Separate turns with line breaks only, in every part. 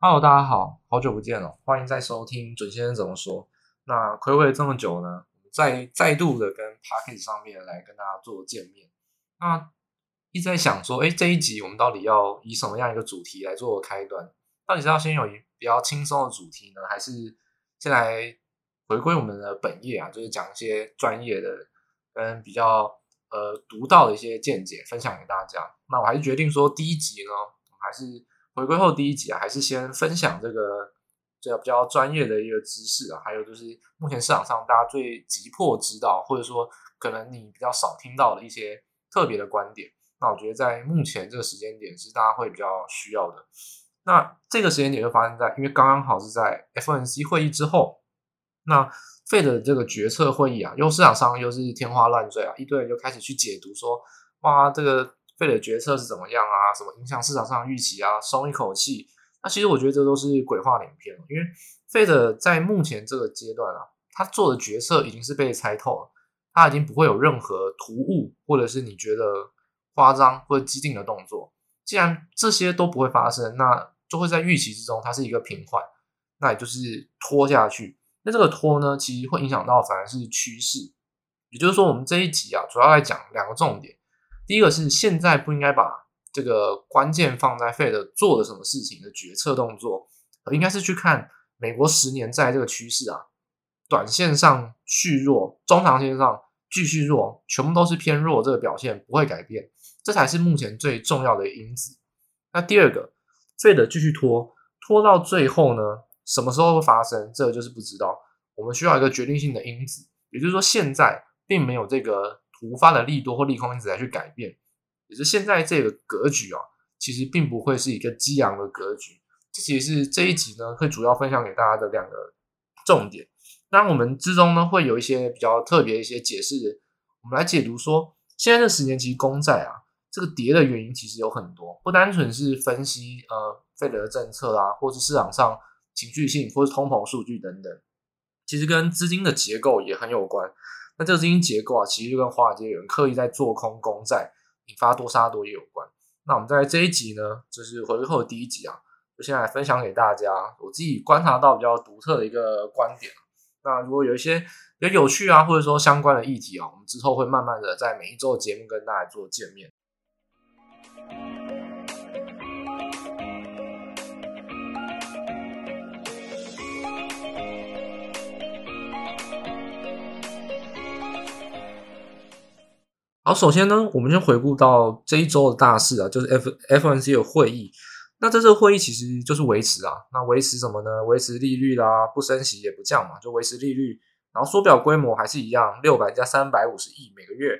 Hello，大家好，好久不见了，欢迎再收听准先生怎么说。那暌违这么久呢，再再度的跟 Podcast 上面来跟大家做见面。那一直在想说，哎，这一集我们到底要以什么样一个主题来做开端？到底是要先有一比较轻松的主题呢，还是先来回归我们的本业啊？就是讲一些专业的跟比较呃独到的一些见解，分享给大家。那我还是决定说，第一集呢，我还是。回归后第一集啊，还是先分享这个这个比较专业的一个知识啊，还有就是目前市场上大家最急迫知道，或者说可能你比较少听到的一些特别的观点。那我觉得在目前这个时间点是大家会比较需要的。那这个时间点就发生在，因为刚刚好是在 FOMC 会议之后，那 Fed 的这个决策会议啊，又市场上又是天花乱坠啊，一堆人就开始去解读说，哇，这个。费的决策是怎么样啊？什么影响市场上预期啊？松一口气？那其实我觉得这都是鬼话连篇，因为费的在目前这个阶段啊，他做的决策已经是被猜透了，他已经不会有任何突兀或者是你觉得夸张或者激进的动作。既然这些都不会发生，那就会在预期之中，它是一个平缓，那也就是拖下去。那这个拖呢，其实会影响到反而是趋势。也就是说，我们这一集啊，主要来讲两个重点。第一个是现在不应该把这个关键放在费德做了什么事情的决策动作，而应该是去看美国十年债这个趋势啊，短线上续弱，中长线上继续弱，全部都是偏弱，这个表现不会改变，这才是目前最重要的因子。那第二个费德继续拖，拖到最后呢，什么时候会发生？这个就是不知道。我们需要一个决定性的因子，也就是说，现在并没有这个。突发的利多或利空因子来去改变，也是现在这个格局啊，其实并不会是一个激昂的格局。这其实是这一集呢，会主要分享给大家的两个重点。当然，我们之中呢，会有一些比较特别一些解释，我们来解读说，现在这十年期公债啊，这个跌的原因其实有很多，不单纯是分析呃费德的政策啊，或是市场上情绪性或是通膨数据等等，其实跟资金的结构也很有关。那这个资金结构啊，其实就跟华尔街有人刻意在做空公债，引发多杀多也有关。那我们在这一集呢，就是回归后的第一集啊，就先来分享给大家我自己观察到比较独特的一个观点。那如果有一些比较有趣啊，或者说相关的议题啊，我们之后会慢慢的在每一周的节目跟大家做见面。好，首先呢，我们先回顾到这一周的大事啊，就是 F FOMC 的会议。那这个会议其实就是维持啊，那维持什么呢？维持利率啦，不升息也不降嘛，就维持利率。然后缩表规模还是一样，六百加三百五十亿每个月。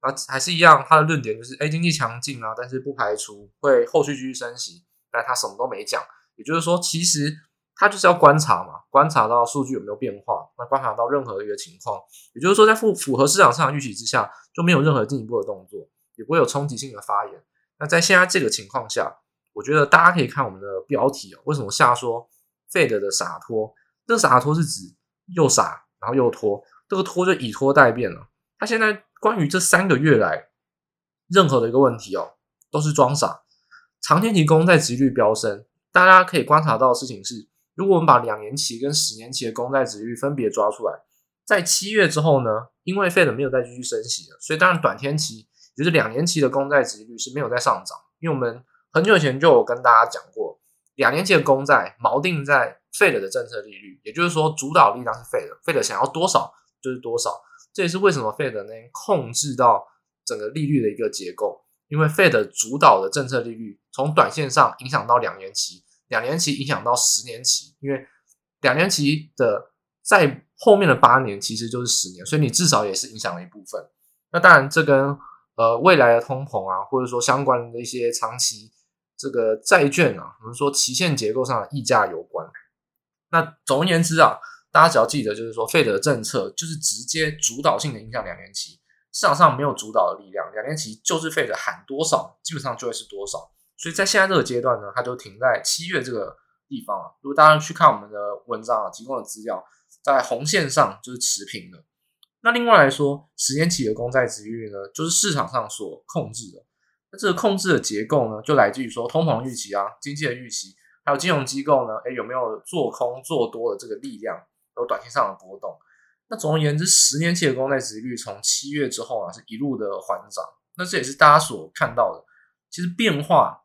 啊，还是一样，他的论点就是，哎，经济强劲啊，但是不排除会后续继续升息。但他什么都没讲，也就是说，其实。他就是要观察嘛，观察到数据有没有变化，那观察到任何一个情况，也就是说，在符符合市场上的预期之下，就没有任何进一步的动作，也不会有冲击性的发言。那在现在这个情况下，我觉得大家可以看我们的标题哦，为什么下说 Fed 的洒脱？这个洒脱是指又傻，然后又拖，这个拖就以拖待变了。他现在关于这三个月来任何的一个问题哦，都是装傻。长天期公债殖利率飙升，大家可以观察到的事情是。如果我们把两年期跟十年期的公债殖利率分别抓出来，在七月之后呢，因为 Fed 没有再继续升息了，所以当然短天期，也就是两年期的公债殖利率是没有再上涨。因为我们很久以前就有跟大家讲过，两年期的公债锚定在 Fed 的政策利率，也就是说主导力量是 Fed，Fed 想要多少就是多少。这也是为什么 Fed 能控制到整个利率的一个结构，因为 Fed 主导的政策利率从短线上影响到两年期。两年期影响到十年期，因为两年期的在后面的八年其实就是十年，所以你至少也是影响了一部分。那当然，这跟呃未来的通膨啊，或者说相关的一些长期这个债券啊，我们说期限结构上的溢价有关。那总而言之啊，大家只要记得，就是说，费德政策就是直接主导性的影响两年期，市场上没有主导的力量，两年期就是费德喊多少，基本上就会是多少。所以在现在这个阶段呢，它就停在七月这个地方啊。如果大家去看我们的文章啊，提供的资料，在红线上就是持平的。那另外来说，十年期的公债殖利率呢，就是市场上所控制的。那这个控制的结构呢，就来自于说通膨预期啊、经济的预期，还有金融机构呢，诶，有没有做空做多的这个力量，有短线上的波动。那总而言之，十年期的公债殖利率从七月之后啊，是一路的缓涨。那这也是大家所看到的，其实变化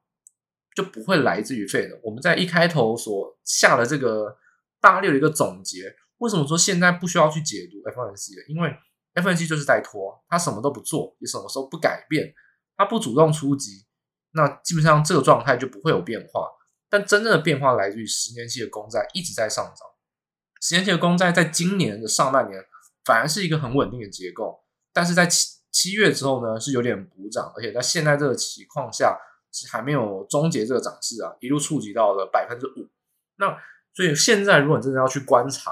就不会来自于费的。我们在一开头所下的这个大略的一个总结，为什么说现在不需要去解读 FOMC 的？因为 F N C 就是在拖，他什么都不做，也什么时候不改变，他不主动出击，那基本上这个状态就不会有变化。但真正的变化来自于十年期的公债一直在上涨。十年期的公债在今年的上半年反而是一个很稳定的结构，但是在七七月之后呢，是有点补涨，而且在现在这个情况下是还没有终结这个涨势啊，一路触及到了百分之五。那所以现在如果你真的要去观察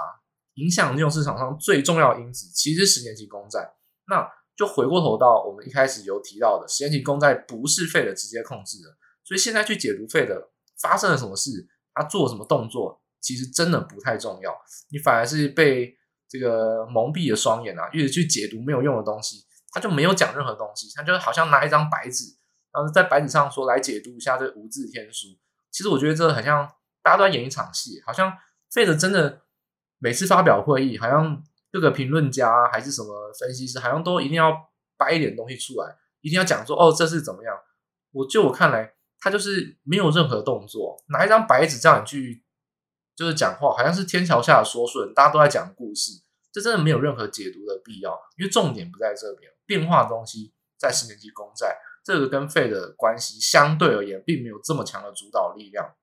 影响金融市场上最重要的因子，其实十年期公债。那就回过头到我们一开始有提到的，十年期公债不是费的直接控制的，所以现在去解读费的发生了什么事，他做什么动作。其实真的不太重要，你反而是被这个蒙蔽了双眼啊，一直去解读没有用的东西，他就没有讲任何东西，他就好像拿一张白纸，然后在白纸上说来解读一下这无字天书。其实我觉得这很像大家都在演一场戏，好像费德真的每次发表会议，好像各个评论家还是什么分析师，好像都一定要掰一点东西出来，一定要讲说哦，这是怎么样。我就我看来，他就是没有任何动作，拿一张白纸叫你去。就是讲话，好像是天桥下的说书人，大家都在讲故事，这真的没有任何解读的必要，因为重点不在这边，变化的东西在十年期公债，这个跟 Fed 的关系相对而言，并没有这么强的主导力量。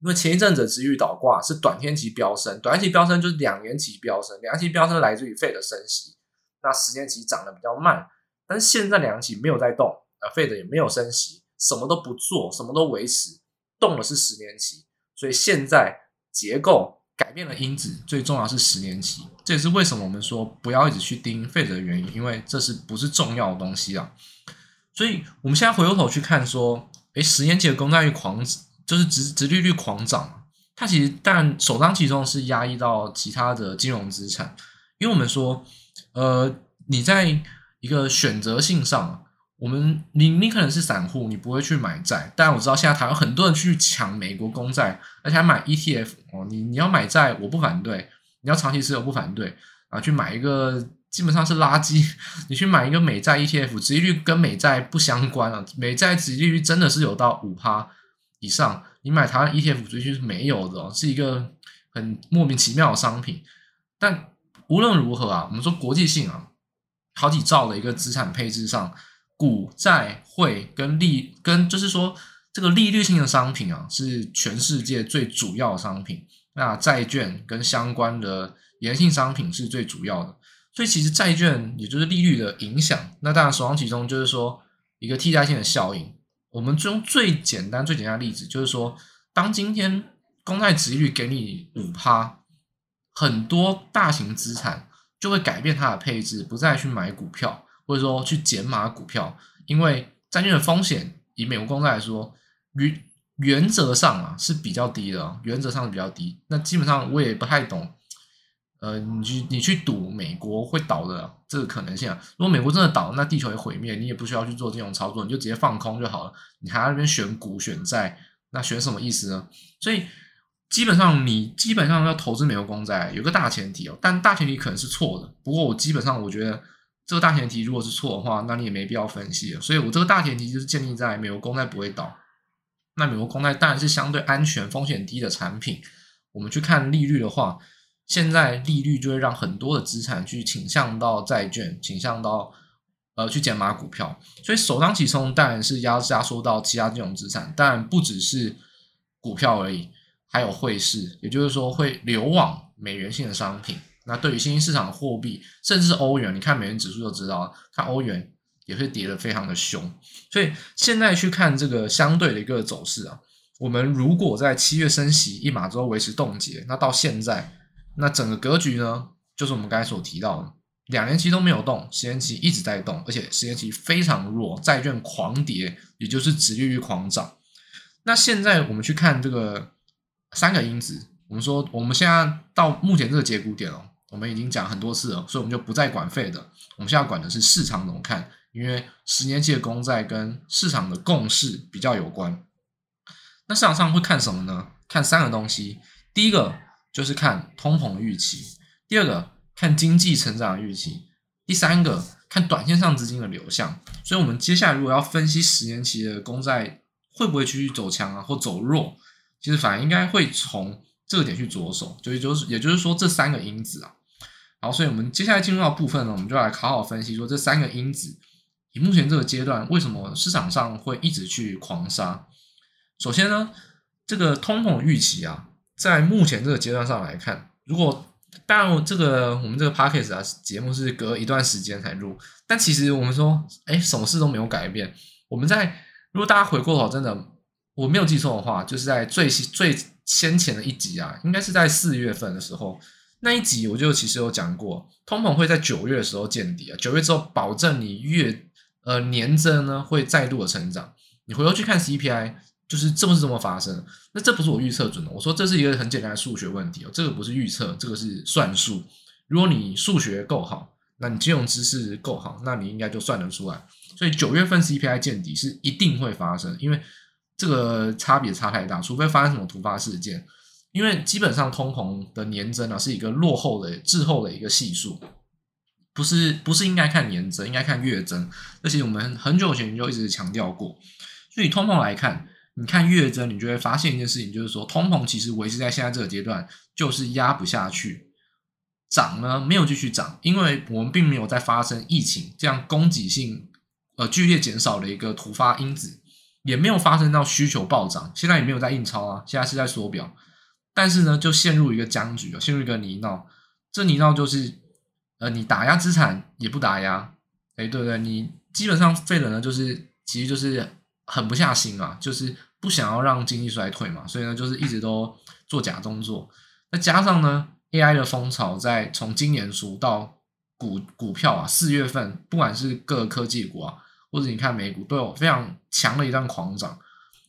因为前一阵子殖利率倒挂是短天期飙升，短天期飙升就是两年期飙升，两年期飙升来自于 Fed 的升息，那十年期涨得比较慢，但是现在两年期没有在动，呃，Fed 也没有升息，什么都不做，什么都维持，动的是十年期。所以现在结构改变了因子，最重要是十年期，这也是为什么我们说不要一直去盯 Fed 的原因，因为这是不是重要的东西啊？所以我们现在回过头去看说，诶，十年期的公债率狂，就是殖殖利率狂涨，它其实但首当其冲是压抑到其他的金融资产，因为我们说，呃，你在一个选择性上。我们，你你可能是散户，你不会去买债，但我知道现在台湾很多人去抢美国公债，而且还买 ETF 哦。你你要买债，我不反对；你要长期持有，不反对啊。去买一个基本上是垃圾，你去买一个美债 ETF，殖利率跟美债不相关啊。美债殖利率真的是有到五趴以上，你买台湾 ETF 殖利率是没有的哦，是一个很莫名其妙的商品。但无论如何啊，我们说国际性啊，好几兆的一个资产配置上。股债汇跟利跟就是说，这个利率性的商品啊，是全世界最主要的商品。那债券跟相关的延性商品是最主要的。所以其实债券也就是利率的影响。那当然首当其冲就是说一个替代性的效应。我们用最简单最简单的例子就是说，当今天公债殖利率给你五趴，很多大型资产就会改变它的配置，不再去买股票。或者说去减码股票，因为债券的风险，以美国公债来说，原原则上啊是比较低的，原则上是比较低。那基本上我也不太懂，呃，你去你去赌美国会倒的这个可能性啊。如果美国真的倒，那地球也毁灭，你也不需要去做这种操作，你就直接放空就好了。你还在那边选股选债，那选什么意思呢？所以基本上你基本上要投资美国公债，有个大前提哦，但大前提可能是错的。不过我基本上我觉得。这个大前提如果是错的话，那你也没必要分析了。所以我这个大前提就是建立在美国公债不会倒。那美国公债当然是相对安全、风险低的产品。我们去看利率的话，现在利率就会让很多的资产去倾向到债券，倾向到呃去减码股票。所以首当其冲当然是压压缩到其他金融资产，但不只是股票而已，还有汇市，也就是说会流往美元性的商品。那对于新兴市场的货币，甚至是欧元，你看美元指数就知道了，看欧元也会跌得非常的凶。所以现在去看这个相对的一个走势啊，我们如果在七月升息一码之后维持冻结，那到现在，那整个格局呢，就是我们刚才所提到的，两年期都没有动，十年期一直在动，而且十年期非常弱，债券狂跌，也就是殖利率狂涨。那现在我们去看这个三个因子，我们说我们现在到目前这个节骨点哦。我们已经讲很多次了，所以我们就不再管 Fed 的。我们现在管的是市场怎么看，因为十年期的公债跟市场的共识比较有关。那市场上会看什么呢？看三个东西，第一个就是看通膨预期，第二个看经济成长预期，第三个看短线上资金的流向。所以，我们接下来如果要分析十年期的公债会不会继续走强啊，或走弱，其实反而应该会从这个点去着手，就也就是也就是说这三个因子啊。好，所以我们接下来进入到部分呢，我们就来好好分析说这三个因子，以目前这个阶段为什么市场上会一直去狂杀。首先呢，这个通膨预期啊，在目前这个阶段上来看，如果当然这个我们这个 podcast 啊节目是隔一段时间才录，但其实我们说，哎，什么事都没有改变。我们在如果大家回过头，真的我没有记错的话，就是在最最先前的一集啊，应该是在四月份的时候，那一集我就其实有讲过，通膨会在九月的时候见底啊，九月之后保证你月呃年增呢会再度的成长。你回头去看 CPI。就是这不是这么发生，那这不是我预测准的。我说这是一个很简单的数学问题哦，这个不是预测，这个是算术。如果你数学够好，那你金融知识够好，那你应该就算得出来。所以九月份 CPI 见底是一定会发生，因为这个差别差太大，除非发生什么突发事件。因为基本上通膨的年增啊是一个落后的滞后的一个系数，不是不是应该看年增，应该看月增。而且我们很久以前就一直强调过，所以通膨来看。你看月增，你就会发现一件事情，就是说通膨其实维持在现在这个阶段，就是压不下去，涨呢没有继续涨，因为我们并没有在发生疫情这样供给性呃剧烈减少的一个突发因子，也没有发生到需求暴涨，现在也没有在印钞啊，现在是在缩表，但是呢就陷入一个僵局，陷入一个泥淖，这泥淖就是呃你打压资产也不打压，哎对不对？你基本上废了呢，就是其实就是狠不下心啊，就是。不想要让经济衰退嘛，所以呢，就是一直都做假动作。再加上呢，AI 的风潮在从今年初到股股票啊，四月份不管是各科技股啊，或者你看美股都有非常强的一段狂涨。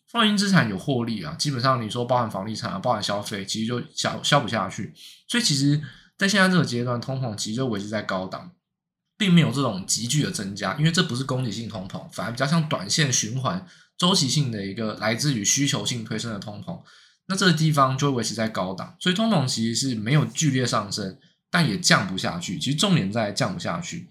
放心资产有获利啊，基本上你说包含房地产啊，包含消费，其实就消消不下去。所以其实，在现在这个阶段，通膨其实就维持在高档，并没有这种急剧的增加，因为这不是供给性通膨，反而比较像短线循环。周期性的一个来自于需求性推升的通膨，那这个地方就会维持在高档，所以通膨其实是没有剧烈上升，但也降不下去。其实重点在降不下去，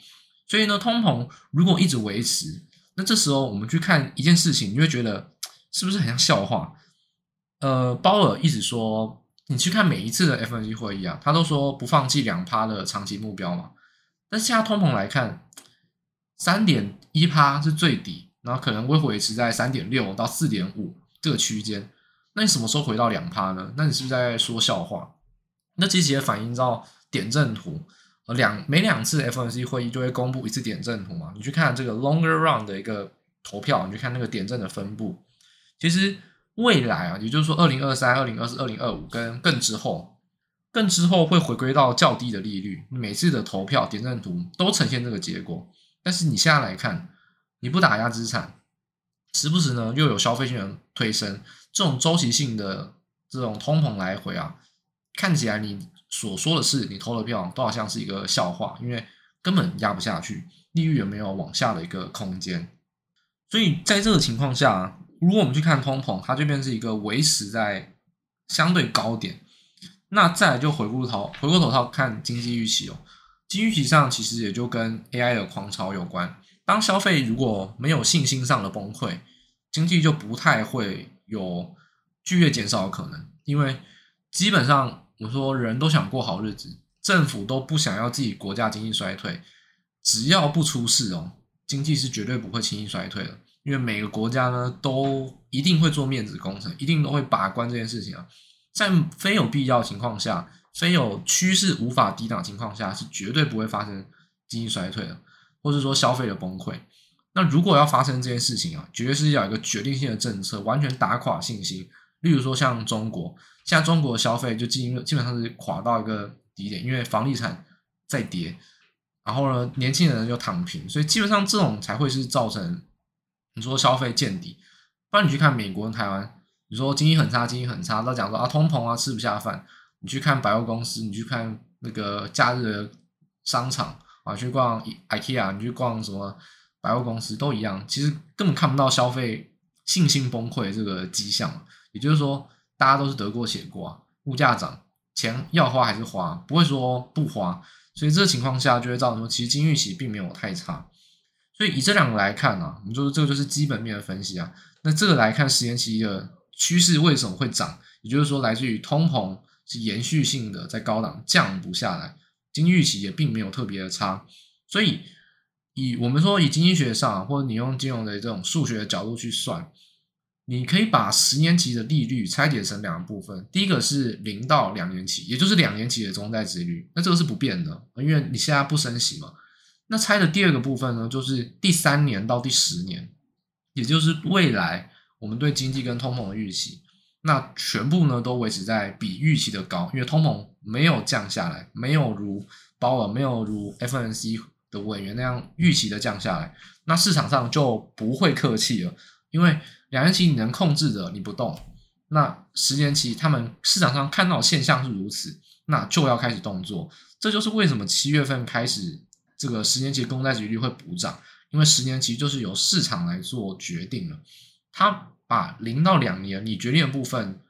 所以呢，通膨如果一直维持，那这时候我们去看一件事情，你会觉得是不是很像笑话？呃，鲍尔一直说，你去看每一次的 FOMC 会议啊，他都说不放弃两趴的长期目标嘛，但现在通膨来看，三点一趴是最低。然后可能会维持在三点六到四点五这个区间，那你什么时候回到两趴呢？那你是不是在说笑话？那其实也反映到点阵图，呃，两每两次 FOMC 会议就会公布一次点阵图嘛。你去看这个 longer run 的一个投票，你去看那个点阵的分布，其实未来啊，也就是说二零二三、二零二四、二零二五跟更之后，更之后会回归到较低的利率，每次的投票点阵图都呈现这个结果。但是你现在来看。你不打压资产，时不时呢又有消费性的推升，这种周期性的这种通膨来回啊，看起来你所说的是你投的票都好像是一个笑话，因为根本压不下去，利率也没有往下的一个空间。所以在这个情况下，如果我们去看通膨，它这边是一个维持在相对高点，那再来就回过头回过头套看经济预期哦，经济预期上其实也就跟 AI 的狂潮有关。当消费如果没有信心上的崩溃，经济就不太会有剧烈减少的可能，因为基本上我说人都想过好日子，政府都不想要自己国家经济衰退，只要不出事哦，经济是绝对不会轻易衰退的，因为每个国家呢都一定会做面子工程，一定都会把关这件事情啊，在非有必要情况下，非有趋势无法抵挡情况下，是绝对不会发生经济衰退的。或是说消费的崩溃，那如果要发生这件事情啊，绝对是要有一个决定性的政策，完全打垮信心。例如说像中国，现在中国的消费就基基本上是垮到一个低点，因为房地产在跌，然后呢，年轻人就躺平，所以基本上这种才会是造成你说消费见底。不然你去看美国跟台湾，你说经济很差，经济很差，都讲说啊通膨啊吃不下饭。你去看百货公司，你去看那个假日的商场。啊，去逛 IKEA，你去逛什么百货公司都一样，其实根本看不到消费信心崩溃这个迹象，也就是说，大家都是得过且过，物价涨，钱要花还是花，不会说不花。所以这个情况下就会造成说，其实金玉其实并没有太差。所以以这两个来看呢、啊，我们说这个就是基本面的分析啊。那这个来看十年期的趋势为什么会涨？也就是说，来自于通膨是延续性的在高档降不下来，经济预期也并没有特别的差。所以以我们说以经济学上、或者你用金融的这种数学的角度去算，你可以把十年期的利率拆解成两个部分。第一个是零到两年期，也就是两年期的中债殖利率，那这个是不变的，因为你现在不升息嘛。那拆的第二个部分呢，就是第三年到第十年，也就是未来我们对经济跟通膨的预期，那全部呢都维持在比预期的高，因为通膨没有降下来，没有如鲍尔，没有如 F N C 的委员那样预期的降下来，那市场上就不会客气了，因为两年期你能控制的你不动，那十年期他们市场上看到现象是如此，那就要开始动作，这就是为什么七月份开始。这个十年期公债利率会补涨，因为十年期就是由市场来做决定了。它把零到两年你决定的部分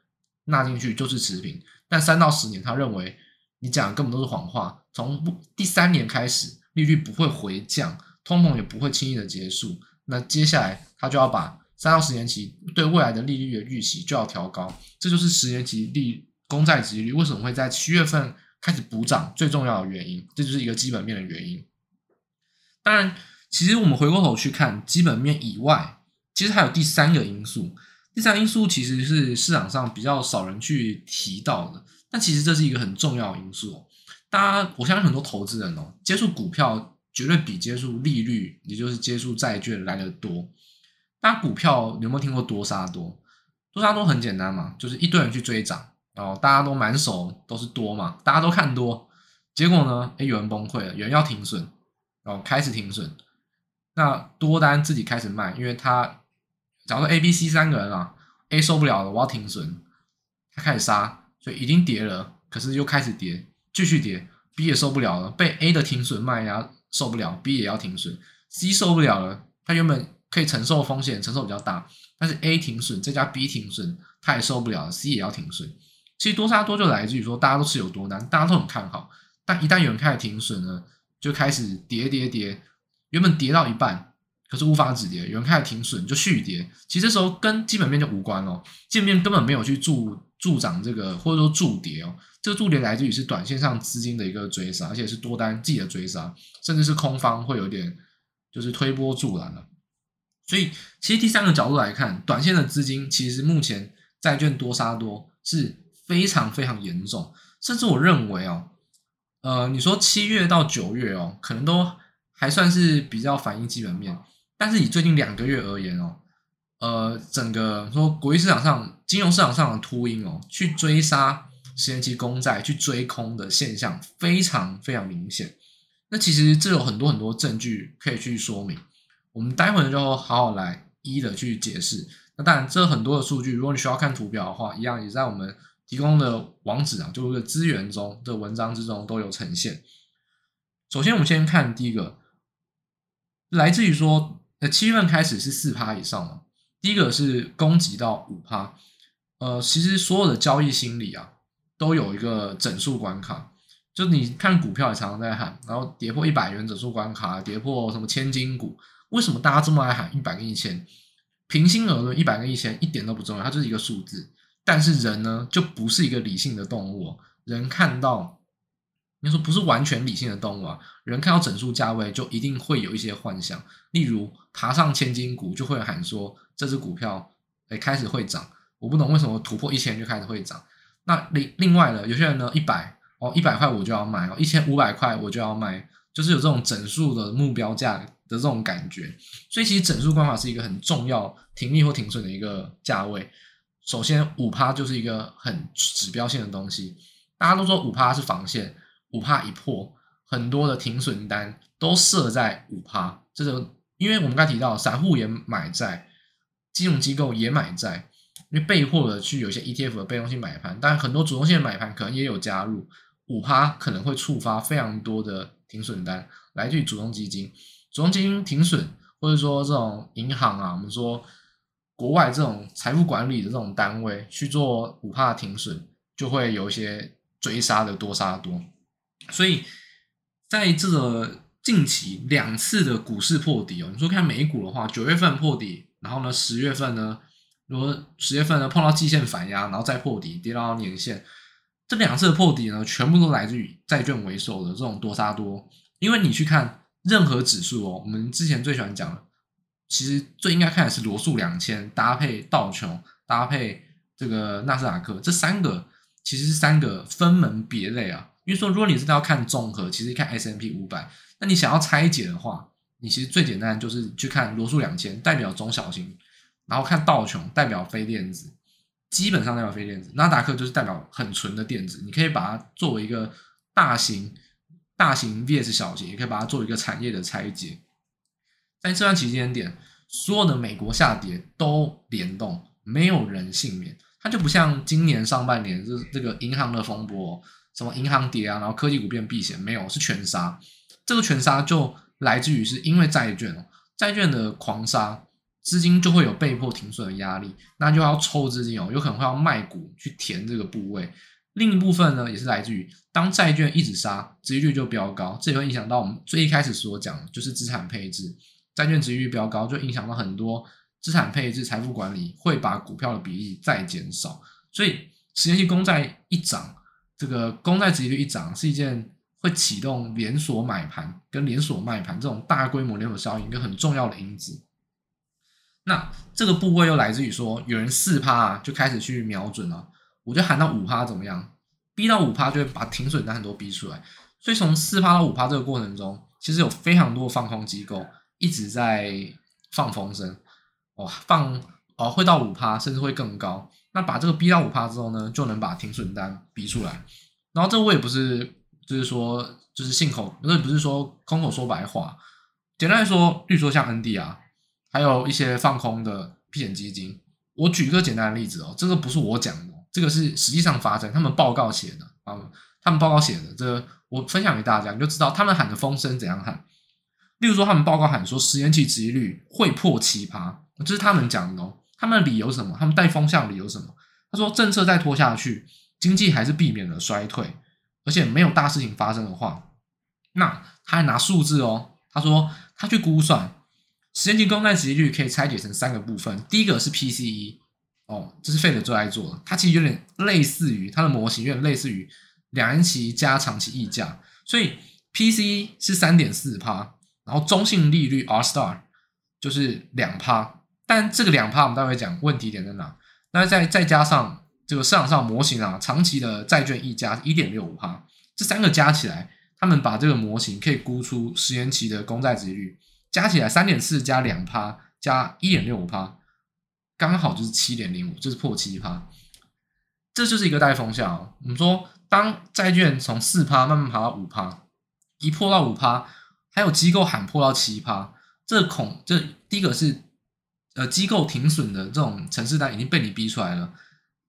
纳进去就是持平，但三到十年他认为你讲的根本都是谎话。从第三年开始，利率不会回降，通膨也不会轻易的结束。那接下来他就要把三到十年期对未来的利率的预期就要调高，这就是十年期利公债殖利率为什么会在七月份开始补涨最重要的原因，这就是一个基本面的原因。当然，其实我们回过头去看基本面以外，其实还有第三个因素。第三个因素其实是市场上比较少人去提到的，但其实这是一个很重要的因素。大家，我相信很多投资人哦，接触股票绝对比接触利率，也就是接触债券来得多。大家股票有没有听过多杀多？多杀多很简单嘛，就是一堆人去追涨，然后大家都满手都是多嘛，大家都看多，结果呢，诶，有人崩溃了，有人要停损。哦，开始停损，那多单自己开始卖，因为他假如说 A、B、C 三个人啊，A 受不了了，我要停损，他开始杀，所以已经跌了，可是又开始跌，继续跌，B 也受不了了，被 A 的停损卖压受不了，B 也要停损，C 受不了了，他原本可以承受风险，承受比较大，但是 A 停损，再加 B 停损，他也受不了，C 也要停损。其实多杀多就来自于说大家都持有多单，大家都很看好，但一旦有人开始停损呢？就开始跌跌跌，原本跌到一半，可是无法止跌，有人开始停损就续跌。其实这时候跟基本面就无关哦，基本面根本没有去助助长这个或者说助跌哦。这个助跌来自于是短线上资金的一个追杀，而且是多单自己的追杀，甚至是空方会有点就是推波助澜了。所以其实第三个角度来看，短线的资金其实目前债券多杀多是非常非常严重，甚至我认为哦。呃，你说七月到九月哦，可能都还算是比较反映基本面，但是以最近两个月而言哦，呃，整个说国际市场上、金融市场上的秃鹰哦，去追杀十年期公债、去追空的现象非常非常明显。那其实这有很多很多证据可以去说明，我们待会儿就好好来一一的去解释。那当然，这很多的数据，如果你需要看图表的话，一样也在我们。提供的网址啊，就是资源中的文章之中都有呈现。首先，我们先看第一个，来自于说，那，七月份开始是四趴以上嘛。第一个是攻击到五趴，呃，其实所有的交易心理啊，都有一个整数关卡。就你看股票也常常在喊，然后跌破一百元整数关卡，跌破什么千金股，为什么大家这么爱喊一百跟一千？平心而论，一百跟一千一点都不重要，它就是一个数字。但是人呢，就不是一个理性的动物。人看到，你说不是完全理性的动物啊。人看到整数价位，就一定会有一些幻想。例如，爬上千金股，就会喊说这只股票，哎，开始会涨。我不懂为什么突破一千就开始会涨。那另另外呢，有些人呢，一百哦，一百块我就要买哦，一千五百块我就要卖，就是有这种整数的目标价的这种感觉。所以，其实整数关法是一个很重要停利或停损的一个价位。首先，五趴就是一个很指标性的东西。大家都说五趴是防线，五趴一破，很多的停损单都设在五趴。这个，因为我们刚提到，散户也买债，金融机构也买债，因为被迫的去有些 ETF 的被动性买盘，但很多主动性的买盘可能也有加入。五趴可能会触发非常多的停损单，来自于主动基金。主动基金停损，或者说这种银行啊，我们说。国外这种财富管理的这种单位去做五趴停损，就会有一些追杀的多杀的多。所以在这个近期两次的股市破底哦，你说看美股的话，九月份破底，然后呢十月份呢，如果十月份呢碰到季线反压，然后再破底跌到年线，这两次的破底呢，全部都来自于债券为首的这种多杀多。因为你去看任何指数哦，我们之前最喜欢讲的，其实最应该看的是罗素两千搭配道琼搭配这个纳斯达克这三个，其实是三个分门别类啊。因为说，如果你真的要看综合，其实看 S&P 五百。那你想要拆解的话，你其实最简单就是去看罗素两千，代表中小型，然后看道琼代表非电子，基本上代表非电子，纳达克就是代表很纯的电子。你可以把它作为一个大型、大型 VS 小型，也可以把它做一个产业的拆解。在这段期间点，所有的美国下跌都联动，没有人幸免。它就不像今年上半年这这个银行的风波，什么银行跌啊，然后科技股变避险，没有，是全杀。这个全杀就来自于是因为债券哦，债券的狂杀，资金就会有被迫停损的压力，那就要抽资金哦，有可能会要卖股去填这个部位。另一部分呢，也是来自于当债券一直杀，殖利率就飙高，这也会影响到我们最一开始所讲的就是资产配置，债券殖利率飙高，就影响到很多资产配置、财富管理会把股票的比例再减少。所以十年期公债一涨，这个公债殖利率一涨是一件。会启动连锁买盘跟连锁卖盘这种大规模连锁效应，一个很重要的因子。那这个部位又来自于说，有人四趴啊就开始去瞄准了，我就喊到五趴怎么样？逼到五趴就会把停损单很多逼出来。所以从四趴到五趴这个过程中，其实有非常多放空机构一直在放风声，哇，放哦会到五趴，甚至会更高。那把这个逼到五趴之后呢，就能把停损单逼出来。然后这我也不是。就是说，就是信口，不是不是说空口说白话。简单来说，比如说像 ND 啊，还有一些放空的避险基金。我举一个简单的例子哦，这个不是我讲的，这个是实际上发生，他们报告写的啊，他们报告写的，这个我分享给大家，你就知道他们喊的风声怎样喊。例如说，他们报告喊说十年期殖利率会破七趴，这是他们讲的哦。他们的理由什么？他们带风向理由什么？他说政策再拖下去，经济还是避免了衰退。而且没有大事情发生的话，那他还拿数字哦。他说他去估算十年期公债殖利率可以拆解成三个部分。第一个是 PCE 哦，这是费德最爱做的。它其实有点类似于它的模型，有点类似于两年期加长期溢价。所以 PCE 是三点四趴，然后中性利率 R star 就是两趴。但这个两趴我们待会讲问题点在哪？那再再加上。这个市场上模型啊，长期的债券溢价一点六五趴，这三个加起来，他们把这个模型可以估出十年期的公债殖率加起来三点四加两趴加一点六五趴，刚好就是七点零五，就是破七趴，这就是一个带风向啊。我们说，当债券从四趴慢慢爬到五趴，一破到五趴，还有机构喊破到七趴，这恐这第一个是呃机构停损的这种城市单已经被你逼出来了。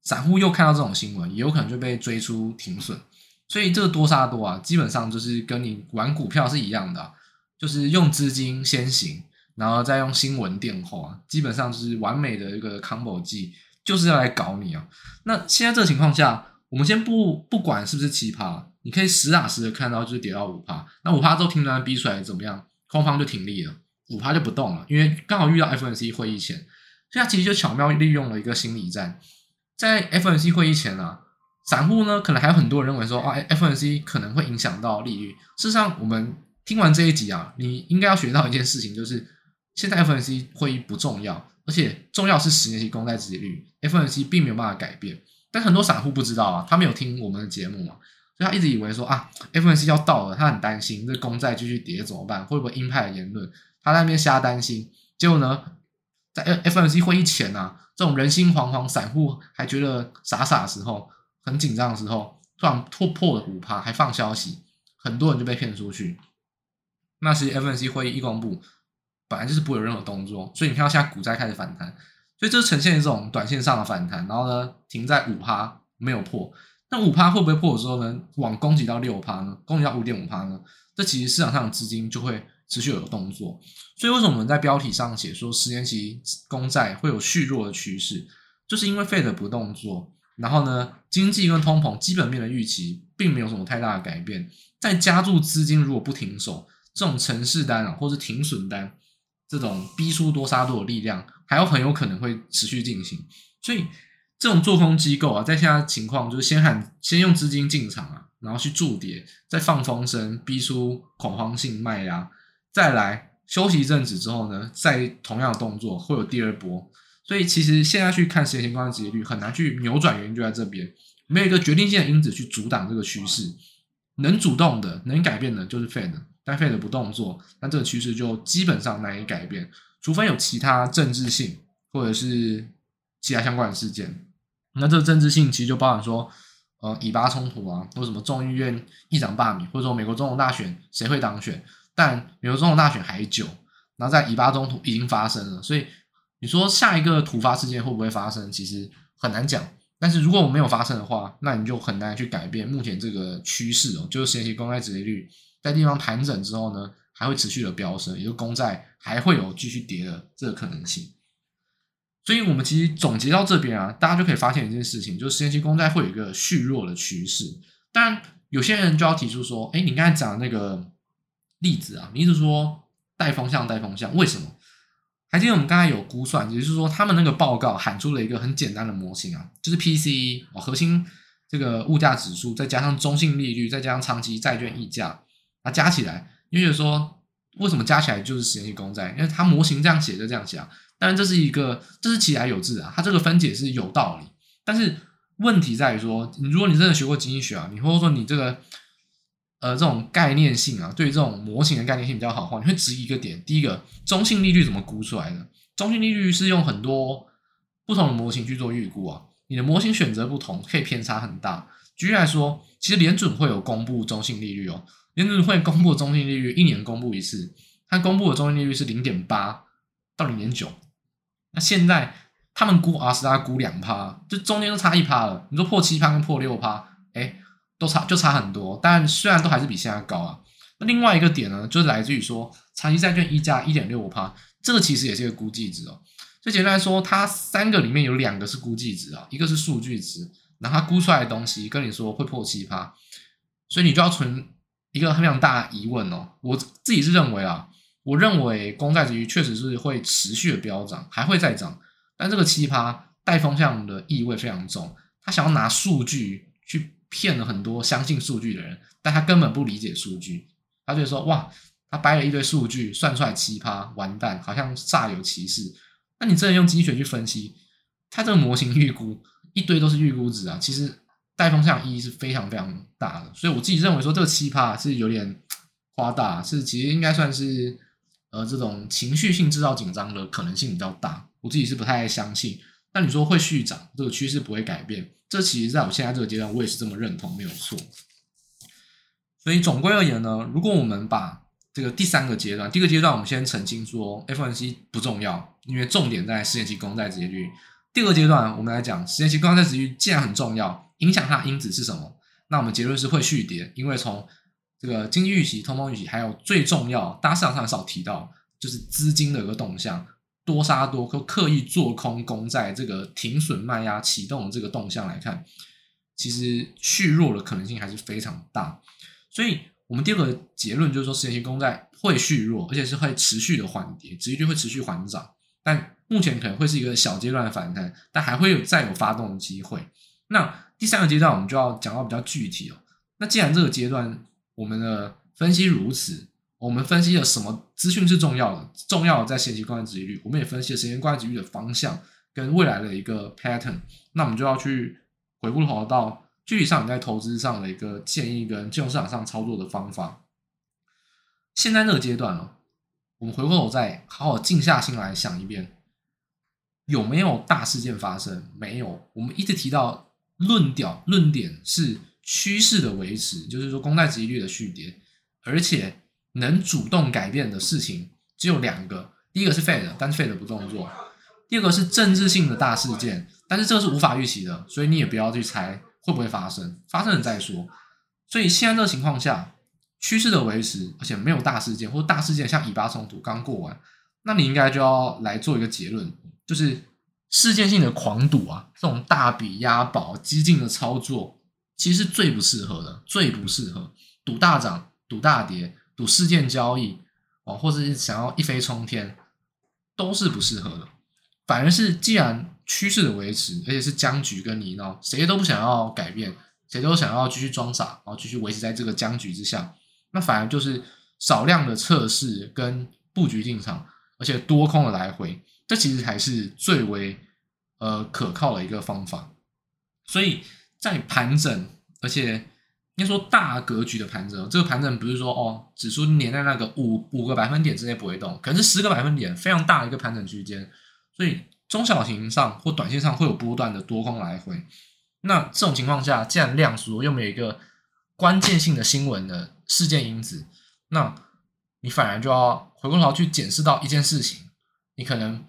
散户又看到这种新闻，也有可能就被追出停损，所以这个多杀多啊，基本上就是跟你玩股票是一样的，就是用资金先行，然后再用新闻垫后啊，基本上就是完美的一个 combo 技，就是要来搞你啊。那现在这个情况下，我们先不不管是不是奇葩，你可以实打实的看到就是跌到五趴，那五趴之后停单逼出来怎么样？空方就停利了，五趴就不动了，因为刚好遇到 FNC 会议前，所以它其实就巧妙利用了一个心理战。在 FNC 会议前啊，散户呢可能还有很多人认为说啊，FNC 可能会影响到利率。事实上，我们听完这一集啊，你应该要学到一件事情，就是现在 FNC 会议不重要，而且重要是十年期公债殖利率，FNC 并没有办法改变。但很多散户不知道啊，他没有听我们的节目嘛，所以他一直以为说啊，FNC 要到了，他很担心这公债继续跌怎么办？会不会鹰派的言论？他那边瞎担心。结果呢，在 FNC 会议前啊。这种人心惶惶，散户还觉得傻傻的时候，很紧张的时候，突然突破了五趴，还放消息，很多人就被骗出去。那其实 FNC 会议一公布，本来就是不会有任何动作，所以你看到现在股灾开始反弹，所以这呈现一种短线上的反弹，然后呢停在五趴没有破。那五趴会不会破的时候呢？往攻击到六趴呢？攻击到五点五趴呢？这其实市场上的资金就会持续有动作。所以为什么我们在标题上写说十年期公债会有续弱的趋势，就是因为 Fed 不动作，然后呢，经济跟通膨基本面的预期并没有什么太大的改变，再加注资金如果不停手，这种程式单啊，或是停损单，这种逼出多杀多的力量，还有很有可能会持续进行。所以这种做空机构啊，在现在情况就是先喊先用资金进场啊，然后去驻跌，再放风声，逼出恐慌性卖压，再来休息一阵子之后呢，再同样的动作会有第二波。所以其实现在去看十年期公债殖利率很难去扭转，原因就在这边，没有一个决定性的因子去阻挡这个趋势。能主动的、能改变的，就是 Fed。但 Fed 不动作，那这个趋势就基本上难以改变，除非有其他政治性或者是其他相关的事件。那这个政治性其实就包含说，呃，以巴冲突啊，或什么众议院议长罢免，或者说美国总统大选谁会当选？但美国总统大选还久，然后在以巴冲突已经发生了，所以你说下一个突发事件会不会发生，其实很难讲。但是如果我没有发生的话，那你就很难去改变目前这个趋势哦，就是十年期公开直利率。在地方盘整之后呢，还会持续的飙升，也就公债还会有继续跌的这个可能性。所以，我们其实总结到这边啊，大家就可以发现一件事情，就是十年期公债会有一个续弱的趋势。当然，有些人就要提出说，哎，你刚才讲的那个例子啊，你一直说带风向带风向，为什么？还记得我们刚才有估算，也就是说，他们那个报告喊出了一个很简单的模型啊，就是 PCE 哦，核心这个物价指数，再加上中性利率，再加上长期债券溢价。它加起来，因为说为什么加起来就是十年期公债？因为它模型这样写就这样写啊。当然这是一个，这是其来有自啊，它这个分解是有道理。但是问题在于说，如果你真的学过经济学啊，你或者说你这个呃这种概念性啊，对于这种模型的概念性比较好的话，你会质疑一个点：第一个，中性利率怎么估出来的？中性利率是用很多不同的模型去做预估啊，你的模型选择不同，可以偏差很大。举例来说，其实联准会有公布中性利率哦。联准会公布中性利率一年公布一次，它公布的中性利率是零点八到零点九。那现在他们估啊，是大估两趴，就中间都差一趴了。你说破七趴跟破六趴，哎，都差就差很多。但虽然都还是比现在高啊。那另外一个点呢，就是来自于说长期债券溢价一点六五趴，这个其实也是一个估计值哦。就简单来说，它三个里面有两个是估计值啊，一个是数据值，然后它估出来的东西跟你说会破七趴，所以你就要存。一个非常大的疑问哦，我自己是认为啊，我认为公债殖利率确实是会持续的飙涨，还会再涨，但这个奇葩带风向的意味非常重，他想要拿数据去骗了很多相信数据的人，但他根本不理解数据，他就说哇，他掰了一堆数据算出来奇葩，完蛋，好像煞有其事。那你真的用经济学去分析，他这个模型预估一堆都是预估值啊，其实。带风向意义是非常非常大的，所以我自己认为说这个奇葩是有点夸大，是其实应该算是呃这种情绪性制造紧张的可能性比较大，我自己是不太相信。那你说会续涨，这个趋势不会改变，这其实在我现在这个阶段我也是这么认同，没有错。所以总归而言呢，如果我们把这个第三个阶段，第一个阶段我们先澄清说，FNC 不重要，因为重点在十年期公债殖利率。第二个阶段我们来讲十年期公债殖利率既然很重要。影响它的因子是什么？那我们结论是会续跌，因为从这个经济预期、通膨预期，还有最重要，大家市场上很少提到，就是资金的一个动向，多杀多或刻意做空公债这个停损卖压启动的这个动向来看，其实续弱的可能性还是非常大。所以，我们第二个结论就是说，十年期公债会续弱，而且是会持续的缓跌，殖利率会持续缓涨，但目前可能会是一个小阶段的反弹，但还会有再有发动的机会。那第三个阶段，我们就要讲到比较具体哦。那既然这个阶段我们的分析如此，我们分析了什么资讯是重要的？重要的在十年期公债殖利率，我们也分析了十年期公债殖利率的方向跟未来的一个 pattern。那我们就要去回过头到具体上你在投资上的一个建议跟金融市场上操作的方法。现在这个阶段了，我们回过头再好好静下心来想一遍，有没有大事件发生？没有。我们一直提到。论调论点是趋势的维持，就是说公债值利率的续跌，而且能主动改变的事情只有两个，第一个是 Fed，但是 Fed 不动作；第二个是政治性的大事件，但是这个是无法预期的，所以你也不要去猜会不会发生，发生了再说。所以现在这个情况下，趋势的维持，而且没有大事件或大事件像以巴冲突刚过完，那你应该就要来做一个结论，就是事件性的狂赌啊，这种大笔押宝、激进的操作，其实最不适合的，最不适合赌大涨、赌大跌、赌事件交易哦，或者是想要一飞冲天，都是不适合的。反而是既然趋势的维持，而且是僵局跟泥淖，谁都不想要改变，谁都想要继续装傻，然后继续维持在这个僵局之下。那反而就是少量的测试跟布局进场，而且多空的来回，这其实才是最为呃可靠的一个方法。所以在盘整，而且应该说大格局的盘整，这个盘整不是说哦指数粘在那个五五个百分点之内不会动，可能是十个百分点，非常大的一个盘整区间。所以中小型上或短线上会有波段的多空来回。那这种情况下，既然量缩又没有一个关键性的新闻的事件因子，那你反而就要回过头去检视到一件事情。你可能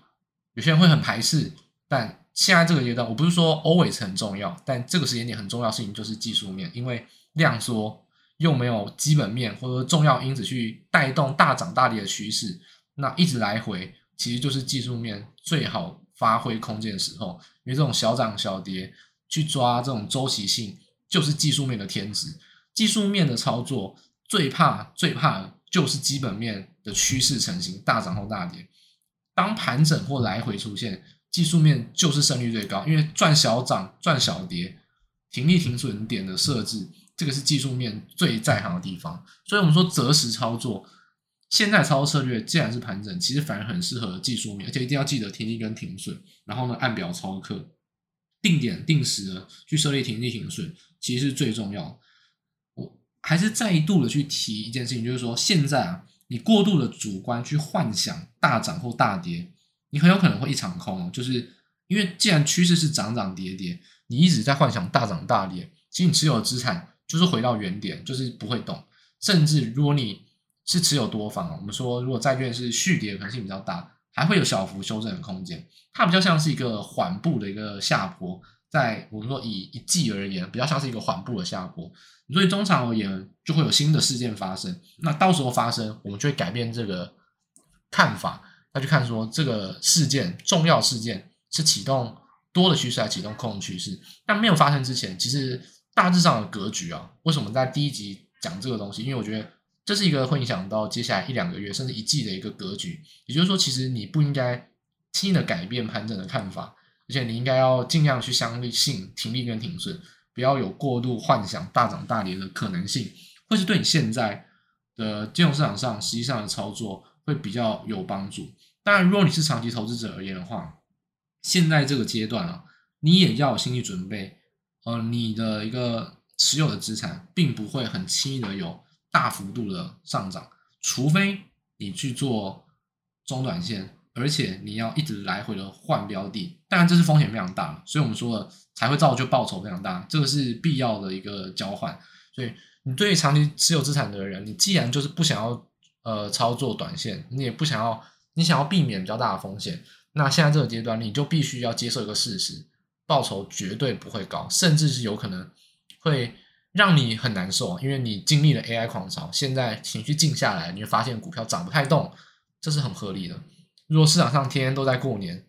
有些人会很排斥，但现在这个阶段，我不是说 always 很重要，但这个时间点很重要的事情就是技术面，因为量缩又没有基本面或者重要因子去带动大涨大跌的趋势，那一直来回其实就是技术面最好发挥空间的时候，因为这种小涨小跌去抓这种周期性，就是技术面的天职。技术面的操作最怕最怕的就是基本面的趋势成型，大涨或大跌。当盘整或来回出现，技术面就是胜率最高，因为赚小涨赚小跌，停利停损点的设置，这个是技术面最在行的地方。所以我们说择时操作，现在操作策略既然是盘整，其实反而很适合技术面，而且一定要记得停利跟停损，然后呢按表操课，定点定时的去设立停利停损，其实是最重要我。还是再一度的去提一件事情，就是说现在啊，你过度的主观去幻想大涨或大跌，你很有可能会一场空。就是因为既然趋势是涨涨跌跌，你一直在幻想大涨大跌，其实你持有的资产就是回到原点，就是不会动。甚至如果你是持有多方，我们说如果债券是续跌的可能性比较大，还会有小幅修正的空间。它比较像是一个缓步的一个下坡。在我们说以一季而言，比较像是一个缓步的下坡，所以中长而言就会有新的事件发生。那到时候发生，我们就会改变这个看法，那就看说这个事件重要事件是启动多的趋势还是启动空的趋势。但没有发生之前，其实大致上的格局啊，为什么在第一集讲这个东西？因为我觉得这是一个会影响到接下来一两个月甚至一季的一个格局。也就是说，其实你不应该轻易的改变盘整的看法。而且你应该要尽量去相信停利跟停损，不要有过度幻想大涨大跌的可能性，会是对你现在的金融市场上实际上的操作会比较有帮助。当然，如果你是长期投资者而言的话，现在这个阶段啊，你也要有心理准备，呃，你的一个持有的资产并不会很轻易的有大幅度的上涨，除非你去做中短线。而且你要一直来回的换标的，当然这是风险非常大，所以我们说了才会造就报酬非常大，这个是必要的一个交换。所以你对于长期持有资产的人，你既然就是不想要呃操作短线，你也不想要，你想要避免比较大的风险，那现在这个阶段你就必须要接受一个事实，报酬绝对不会高，甚至是有可能会让你很难受，因为你经历了 AI 狂潮，现在情绪静下来，你会发现股票涨不太动，这是很合理的。如果市场上天天都在过年，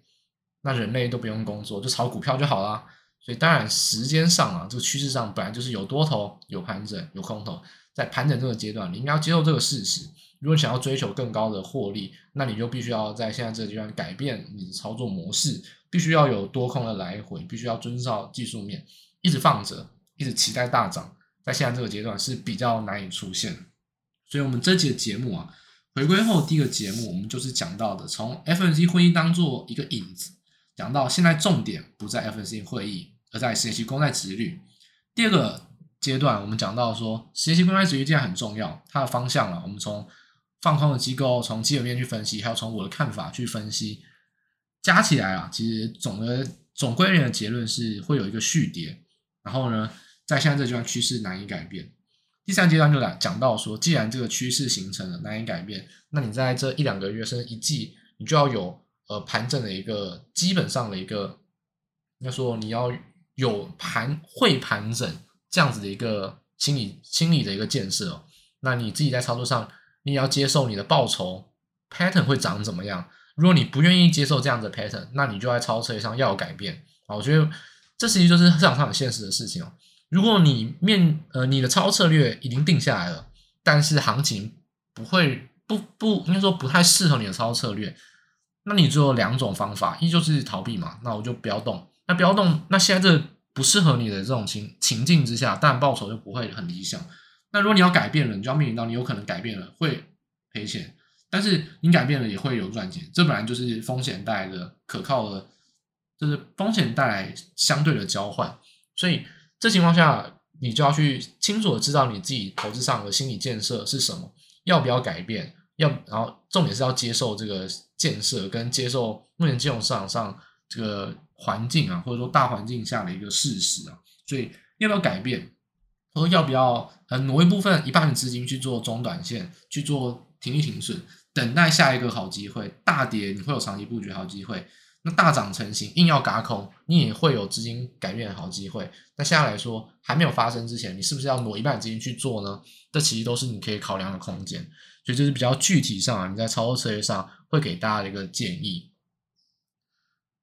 那人类都不用工作，就炒股票就好了。所以当然时间上啊，这个趋势上本来就是有多头、有盘整、有空头。在盘整这个阶段，你应该要接受这个事实。如果想要追求更高的获利，那你就必须要在现在这个阶段改变你的操作模式，必须要有多空的来回，必须要遵照技术面，一直放着，一直期待大涨，在现在这个阶段是比较难以出现。所以，我们这期的节目啊。回归后第一个节目，我们就是讲到的，从 FNC 会议当做一个引子，讲到现在重点不在 FNC 会议，而在实习期公债殖率。第二个阶段，我们讲到说，实习期公债殖率既然很重要，它的方向啊，我们从放空的机构，从基本面去分析，还有从我的看法去分析，加起来啊，其实总的总归而言的结论是会有一个续跌，然后呢，在现在这阶段趋势难以改变。第三阶段就来讲到说，既然这个趋势形成了难以改变，那你在这一两个月甚至一季，你就要有呃盘整的一个基本上的一个，应该说你要有盘会盘整这样子的一个心理心理的一个建设哦。那你自己在操作上，你也要接受你的报酬 pattern 会长怎么样。如果你不愿意接受这样的 pattern，那你就在操作策上要有改变啊。我觉得这实际就是市场上很现实的事情哦。如果你面呃你的操作策略已经定下来了，但是行情不会不不应该说不太适合你的操作策略，那你只有两种方法，一就是逃避嘛，那我就不要动。那不要动，那现在这不适合你的这种情情境之下，当然报酬就不会很理想。那如果你要改变了，你就要面临到你有可能改变了会赔钱，但是你改变了也会有赚钱，这本来就是风险带来的可靠的，就是风险带来相对的交换。所以这情况下，你就要去清楚的知道你自己投资上的心理建设是什么，要不要改变，要然后重点是要接受这个建设跟接受目前金融市场上这个。环境啊，或者说大环境下的一个事实啊，所以要不要改变，或者要不要呃挪一部分一半的资金去做中短线，去做停利停损，等待下一个好机会。大跌你会有长期布局好机会，那大涨成型硬要嘎空，你也会有资金改变的好机会。那现在来说还没有发生之前，你是不是要挪一半资金去做呢？这其实都是你可以考量的空间。所以这是比较具体上啊，你在操作策略上会给大家的一个建议。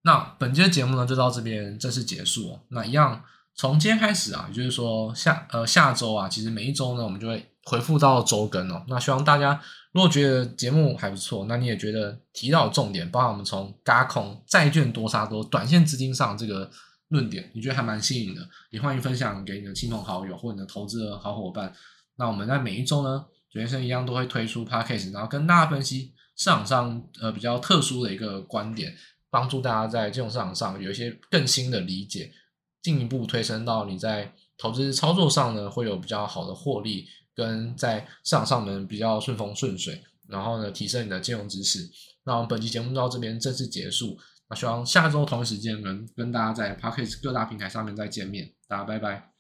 那本期的节目呢，就到这边正式结束。那一样，从今天开始啊，也就是说下呃下周啊，其实每一周呢，我们就会回复到周更哦。那希望大家如果觉得节目还不错，那你也觉得提到重点，包括我们从轧空、债券多杀多、短线资金上这个论点，你觉得还蛮新颖的，也欢迎分享给你的亲朋好友或你的投资的好伙伴。那我们在每一周呢，准先生一样都会推出 podcast，然后跟大家分析市场上呃比较特殊的一个观点。帮助大家在金融市场上有一些更新的理解，进一步推升到你在投资操作上呢，会有比较好的获利，跟在市场上面比较顺风顺水，然后呢提升你的金融知识。那我们本期节目到这边正式结束，那希望下周同一时间能跟大家在 p a c k a g e 各大平台上面再见面，大家拜拜。